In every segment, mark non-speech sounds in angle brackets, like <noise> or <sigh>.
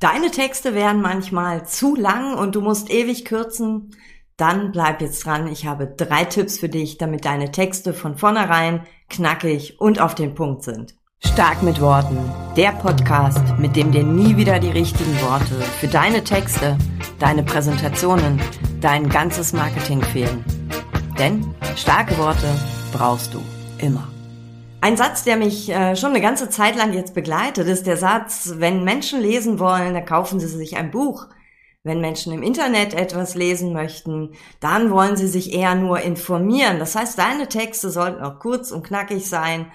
Deine Texte werden manchmal zu lang und du musst ewig kürzen. Dann bleib jetzt dran. Ich habe drei Tipps für dich, damit deine Texte von vornherein knackig und auf den Punkt sind. Stark mit Worten. Der Podcast, mit dem dir nie wieder die richtigen Worte für deine Texte, deine Präsentationen, dein ganzes Marketing fehlen. Denn starke Worte brauchst du immer. Ein Satz, der mich äh, schon eine ganze Zeit lang jetzt begleitet, ist der Satz, wenn Menschen lesen wollen, dann kaufen sie sich ein Buch. Wenn Menschen im Internet etwas lesen möchten, dann wollen sie sich eher nur informieren. Das heißt, deine Texte sollten auch kurz und knackig sein,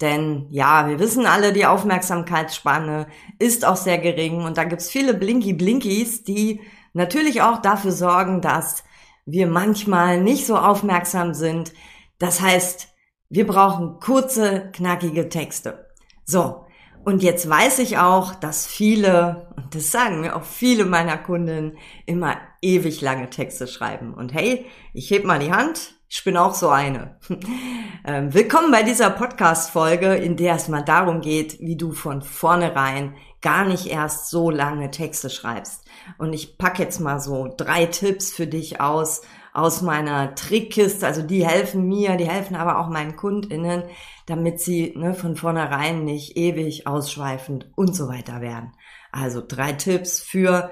denn ja, wir wissen alle, die Aufmerksamkeitsspanne ist auch sehr gering und da gibt's viele Blinky-Blinkies, die natürlich auch dafür sorgen, dass wir manchmal nicht so aufmerksam sind. Das heißt, wir brauchen kurze, knackige Texte. So. Und jetzt weiß ich auch, dass viele, und das sagen mir auch viele meiner Kunden, immer ewig lange Texte schreiben. Und hey, ich heb mal die Hand. Ich bin auch so eine. <laughs> ähm, willkommen bei dieser Podcast-Folge, in der es mal darum geht, wie du von vornherein gar nicht erst so lange Texte schreibst. Und ich pack jetzt mal so drei Tipps für dich aus, aus meiner Trickkiste. Also die helfen mir, die helfen aber auch meinen KundInnen, damit sie ne, von vornherein nicht ewig ausschweifend und so weiter werden. Also drei Tipps für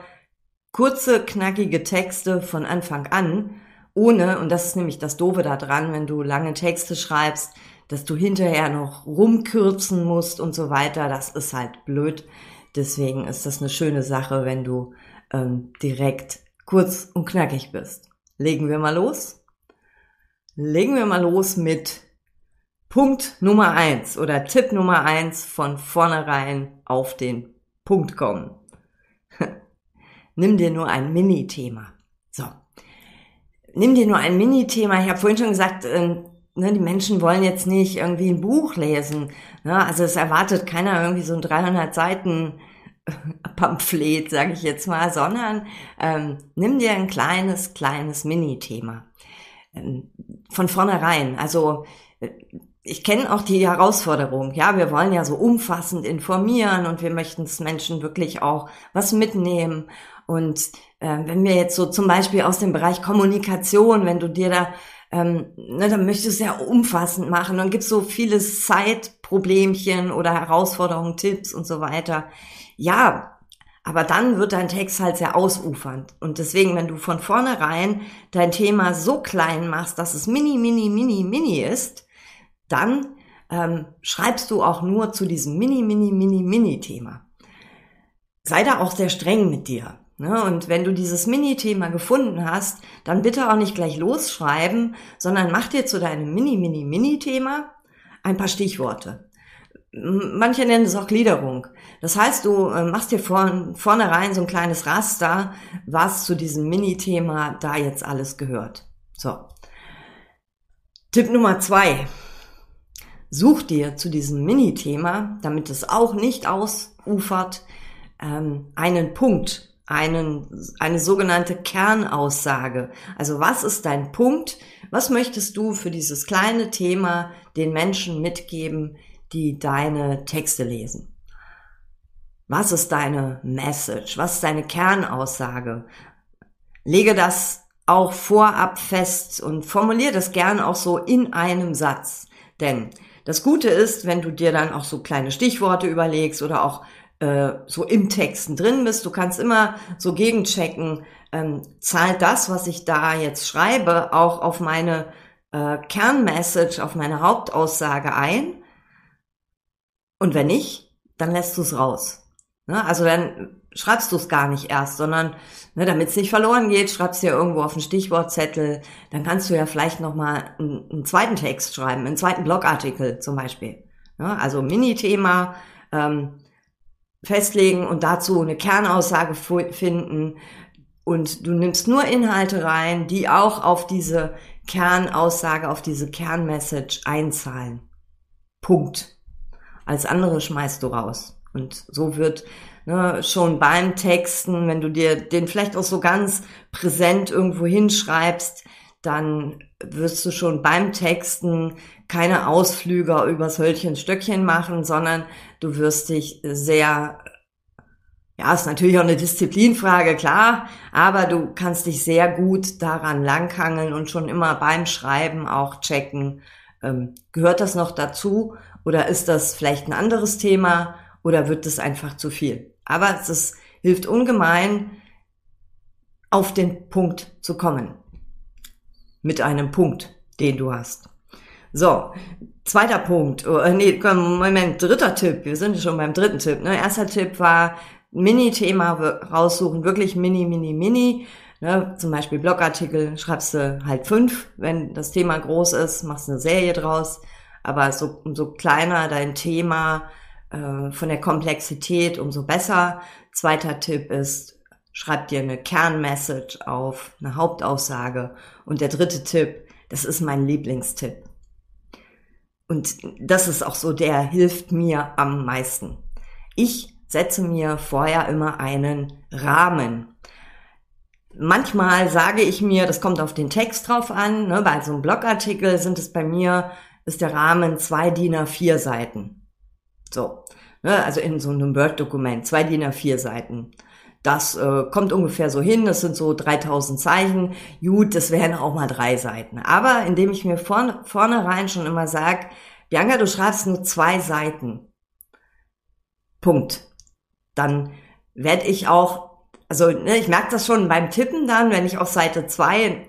kurze, knackige Texte von Anfang an, ohne, und das ist nämlich das Doofe daran, wenn du lange Texte schreibst, dass du hinterher noch rumkürzen musst und so weiter, das ist halt blöd. Deswegen ist das eine schöne Sache, wenn du ähm, direkt kurz und knackig bist. Legen wir mal los. Legen wir mal los mit Punkt Nummer eins oder Tipp Nummer eins von vornherein auf den Punkt kommen. <laughs> Nimm dir nur ein Mini-Thema. So. Nimm dir nur ein Mini-Thema. Ich habe vorhin schon gesagt, äh, ne, die Menschen wollen jetzt nicht irgendwie ein Buch lesen. Ne? Also es erwartet keiner irgendwie so ein 300 Seiten <laughs> Pamphlet, sage ich jetzt mal, sondern ähm, nimm dir ein kleines, kleines Mini-Thema. Ähm, von vornherein. Also äh, ich kenne auch die Herausforderung. Ja, wir wollen ja so umfassend informieren und wir möchten es Menschen wirklich auch was mitnehmen. Und äh, wenn wir jetzt so zum Beispiel aus dem Bereich Kommunikation, wenn du dir da ähm, ne, dann möchtest du es sehr umfassend machen und gibt so viele Zeitproblemchen oder Herausforderungen, Tipps und so weiter. Ja, aber dann wird dein Text halt sehr ausufernd. Und deswegen, wenn du von vornherein dein Thema so klein machst, dass es mini, mini, mini, mini ist, dann ähm, schreibst du auch nur zu diesem mini, mini, mini, mini Thema. Sei da auch sehr streng mit dir. Ne? Und wenn du dieses Mini-Thema gefunden hast, dann bitte auch nicht gleich losschreiben, sondern mach dir zu deinem Mini, Mini, Mini-Thema ein paar Stichworte. Manche nennen es auch Gliederung. Das heißt, du äh, machst dir von vornherein so ein kleines Raster, was zu diesem Mini-Thema da jetzt alles gehört. So. Tipp Nummer zwei. Such dir zu diesem Mini-Thema, damit es auch nicht ausufert, ähm, einen Punkt, einen, eine sogenannte Kernaussage. Also was ist dein Punkt? Was möchtest du für dieses kleine Thema den Menschen mitgeben, die deine Texte lesen. Was ist deine Message? Was ist deine Kernaussage? Lege das auch vorab fest und formuliere das gern auch so in einem Satz. Denn das Gute ist, wenn du dir dann auch so kleine Stichworte überlegst oder auch äh, so im Texten drin bist, du kannst immer so gegenchecken, ähm, zahlt das, was ich da jetzt schreibe, auch auf meine äh, Kernmessage, auf meine Hauptaussage ein und wenn nicht, dann lässt du es raus. Ne? Also dann schreibst du es gar nicht erst, sondern ne, damit es nicht verloren geht, schreibst du ja irgendwo auf einen Stichwortzettel. Dann kannst du ja vielleicht noch mal einen, einen zweiten Text schreiben, einen zweiten Blogartikel zum Beispiel. Ne? Also Mini-Thema ähm, festlegen und dazu eine Kernaussage finden. Und du nimmst nur Inhalte rein, die auch auf diese Kernaussage, auf diese Kernmessage einzahlen. Punkt. Als andere schmeißt du raus. Und so wird ne, schon beim Texten, wenn du dir den vielleicht auch so ganz präsent irgendwo hinschreibst, dann wirst du schon beim Texten keine Ausflüge übers Hölchen Stöckchen machen, sondern du wirst dich sehr Ja, ist natürlich auch eine Disziplinfrage, klar, aber du kannst dich sehr gut daran langhangeln und schon immer beim Schreiben auch checken, ähm, gehört das noch dazu oder ist das vielleicht ein anderes Thema oder wird es einfach zu viel? Aber es hilft ungemein, auf den Punkt zu kommen. Mit einem Punkt, den du hast. So, zweiter Punkt. Oh, äh, nee, Moment, dritter Tipp. Wir sind schon beim dritten Tipp. Ne? Erster Tipp war, Mini-Thema raussuchen, wirklich mini, mini, mini. Ne? Zum Beispiel Blogartikel schreibst du halt fünf. Wenn das Thema groß ist, machst du eine Serie draus. Aber so, umso kleiner dein Thema äh, von der Komplexität, umso besser. Zweiter Tipp ist, schreib dir eine Kernmessage auf, eine Hauptaussage. Und der dritte Tipp, das ist mein Lieblingstipp. Und das ist auch so, der hilft mir am meisten. Ich setze mir vorher immer einen Rahmen. Manchmal sage ich mir, das kommt auf den Text drauf an, ne, bei so einem Blogartikel sind es bei mir, ist der Rahmen zwei DIN A4 Seiten. So, ne, also in so einem Word-Dokument, zwei DIN A4 Seiten. Das äh, kommt ungefähr so hin, das sind so 3000 Zeichen. Gut, das wären auch mal drei Seiten. Aber indem ich mir vorne, vornherein schon immer sage, Bianca, du schreibst nur zwei Seiten. Punkt. Dann werde ich auch, also ne, ich merke das schon beim Tippen dann, wenn ich auf Seite zwei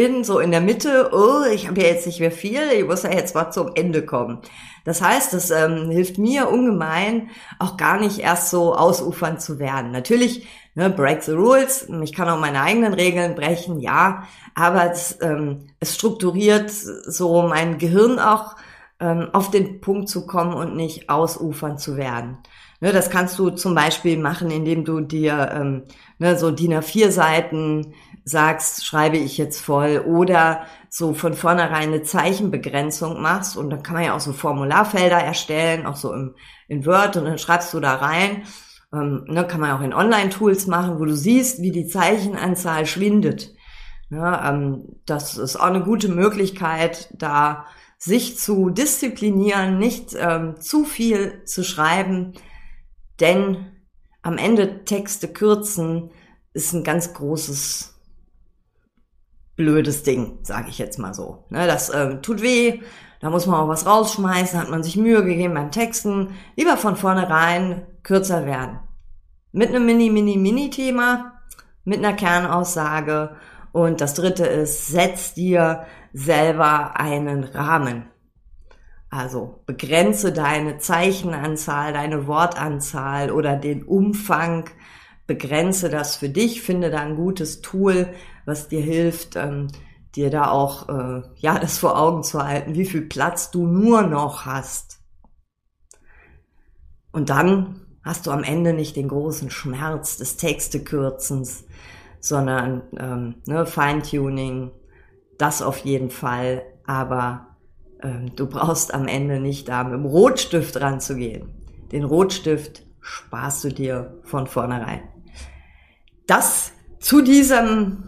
bin, so in der Mitte, oh, ich habe ja jetzt nicht mehr viel, ich muss ja jetzt mal zum Ende kommen. Das heißt, das ähm, hilft mir ungemein, auch gar nicht erst so ausufern zu werden. Natürlich, ne, break the rules, ich kann auch meine eigenen Regeln brechen, ja, aber es, ähm, es strukturiert so mein Gehirn auch ähm, auf den Punkt zu kommen und nicht ausufern zu werden. Ne, das kannst du zum Beispiel machen, indem du dir ähm, ne, so DIN A4 Seiten sagst, schreibe ich jetzt voll oder so von vornherein eine Zeichenbegrenzung machst und dann kann man ja auch so Formularfelder erstellen, auch so im, in Word und dann schreibst du da rein. Ähm, ne, kann man auch in Online-Tools machen, wo du siehst, wie die Zeichenanzahl schwindet. Ja, ähm, das ist auch eine gute Möglichkeit, da sich zu disziplinieren, nicht ähm, zu viel zu schreiben, denn am Ende Texte kürzen ist ein ganz großes blödes Ding, sage ich jetzt mal so. Ne, das äh, tut weh, da muss man auch was rausschmeißen, hat man sich Mühe gegeben beim Texten. Lieber von vornherein kürzer werden. Mit einem Mini, Mini, Mini-Thema, mit einer Kernaussage. Und das dritte ist, setz dir selber einen Rahmen. Also begrenze deine Zeichenanzahl, deine Wortanzahl oder den Umfang begrenze das für dich, finde da ein gutes Tool, was dir hilft, ähm, dir da auch äh, ja <laughs> das vor Augen zu halten, wie viel Platz du nur noch hast. Und dann hast du am Ende nicht den großen Schmerz des Textekürzens, sondern ähm, ne, Feintuning, das auf jeden Fall, aber ähm, du brauchst am Ende nicht da mit dem Rotstift ranzugehen. Den Rotstift sparst du dir von vornherein das zu diesem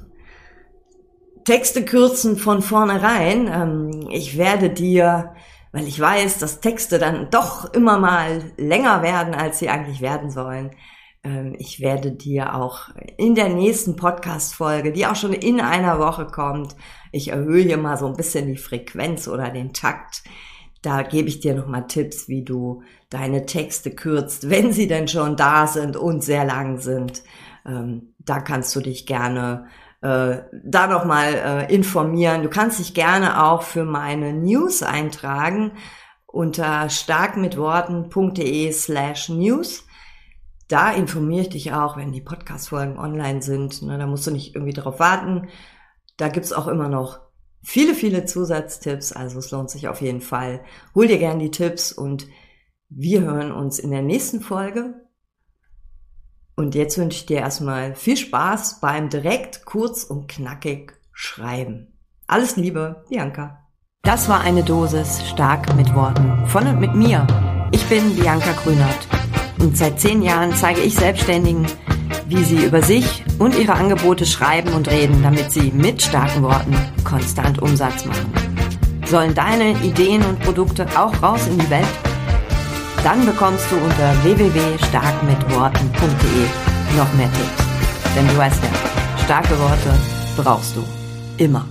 Texte kürzen von vornherein. Ähm, ich werde dir, weil ich weiß, dass Texte dann doch immer mal länger werden, als sie eigentlich werden sollen. Ähm, ich werde dir auch in der nächsten Podcast-Folge, die auch schon in einer Woche kommt, ich erhöhe hier mal so ein bisschen die Frequenz oder den Takt. Da gebe ich dir nochmal Tipps, wie du deine Texte kürzt, wenn sie denn schon da sind und sehr lang sind. Ähm, da kannst du dich gerne äh, da nochmal äh, informieren. Du kannst dich gerne auch für meine News eintragen unter starkmitworten.de slash news. Da informiere ich dich auch, wenn die Podcast-Folgen online sind. Ne, da musst du nicht irgendwie drauf warten. Da gibt's auch immer noch viele, viele Zusatztipps. Also es lohnt sich auf jeden Fall. Hol dir gerne die Tipps und wir hören uns in der nächsten Folge. Und jetzt wünsche ich dir erstmal viel Spaß beim direkt, kurz und knackig schreiben. Alles Liebe, Bianca. Das war eine Dosis stark mit Worten von und mit mir. Ich bin Bianca Grünert und seit zehn Jahren zeige ich Selbstständigen, wie sie über sich und ihre Angebote schreiben und reden, damit sie mit starken Worten konstant Umsatz machen. Sollen deine Ideen und Produkte auch raus in die Welt? Dann bekommst du unter www.starkmitworten.de noch mehr Tipps. Denn du weißt ja, starke Worte brauchst du immer.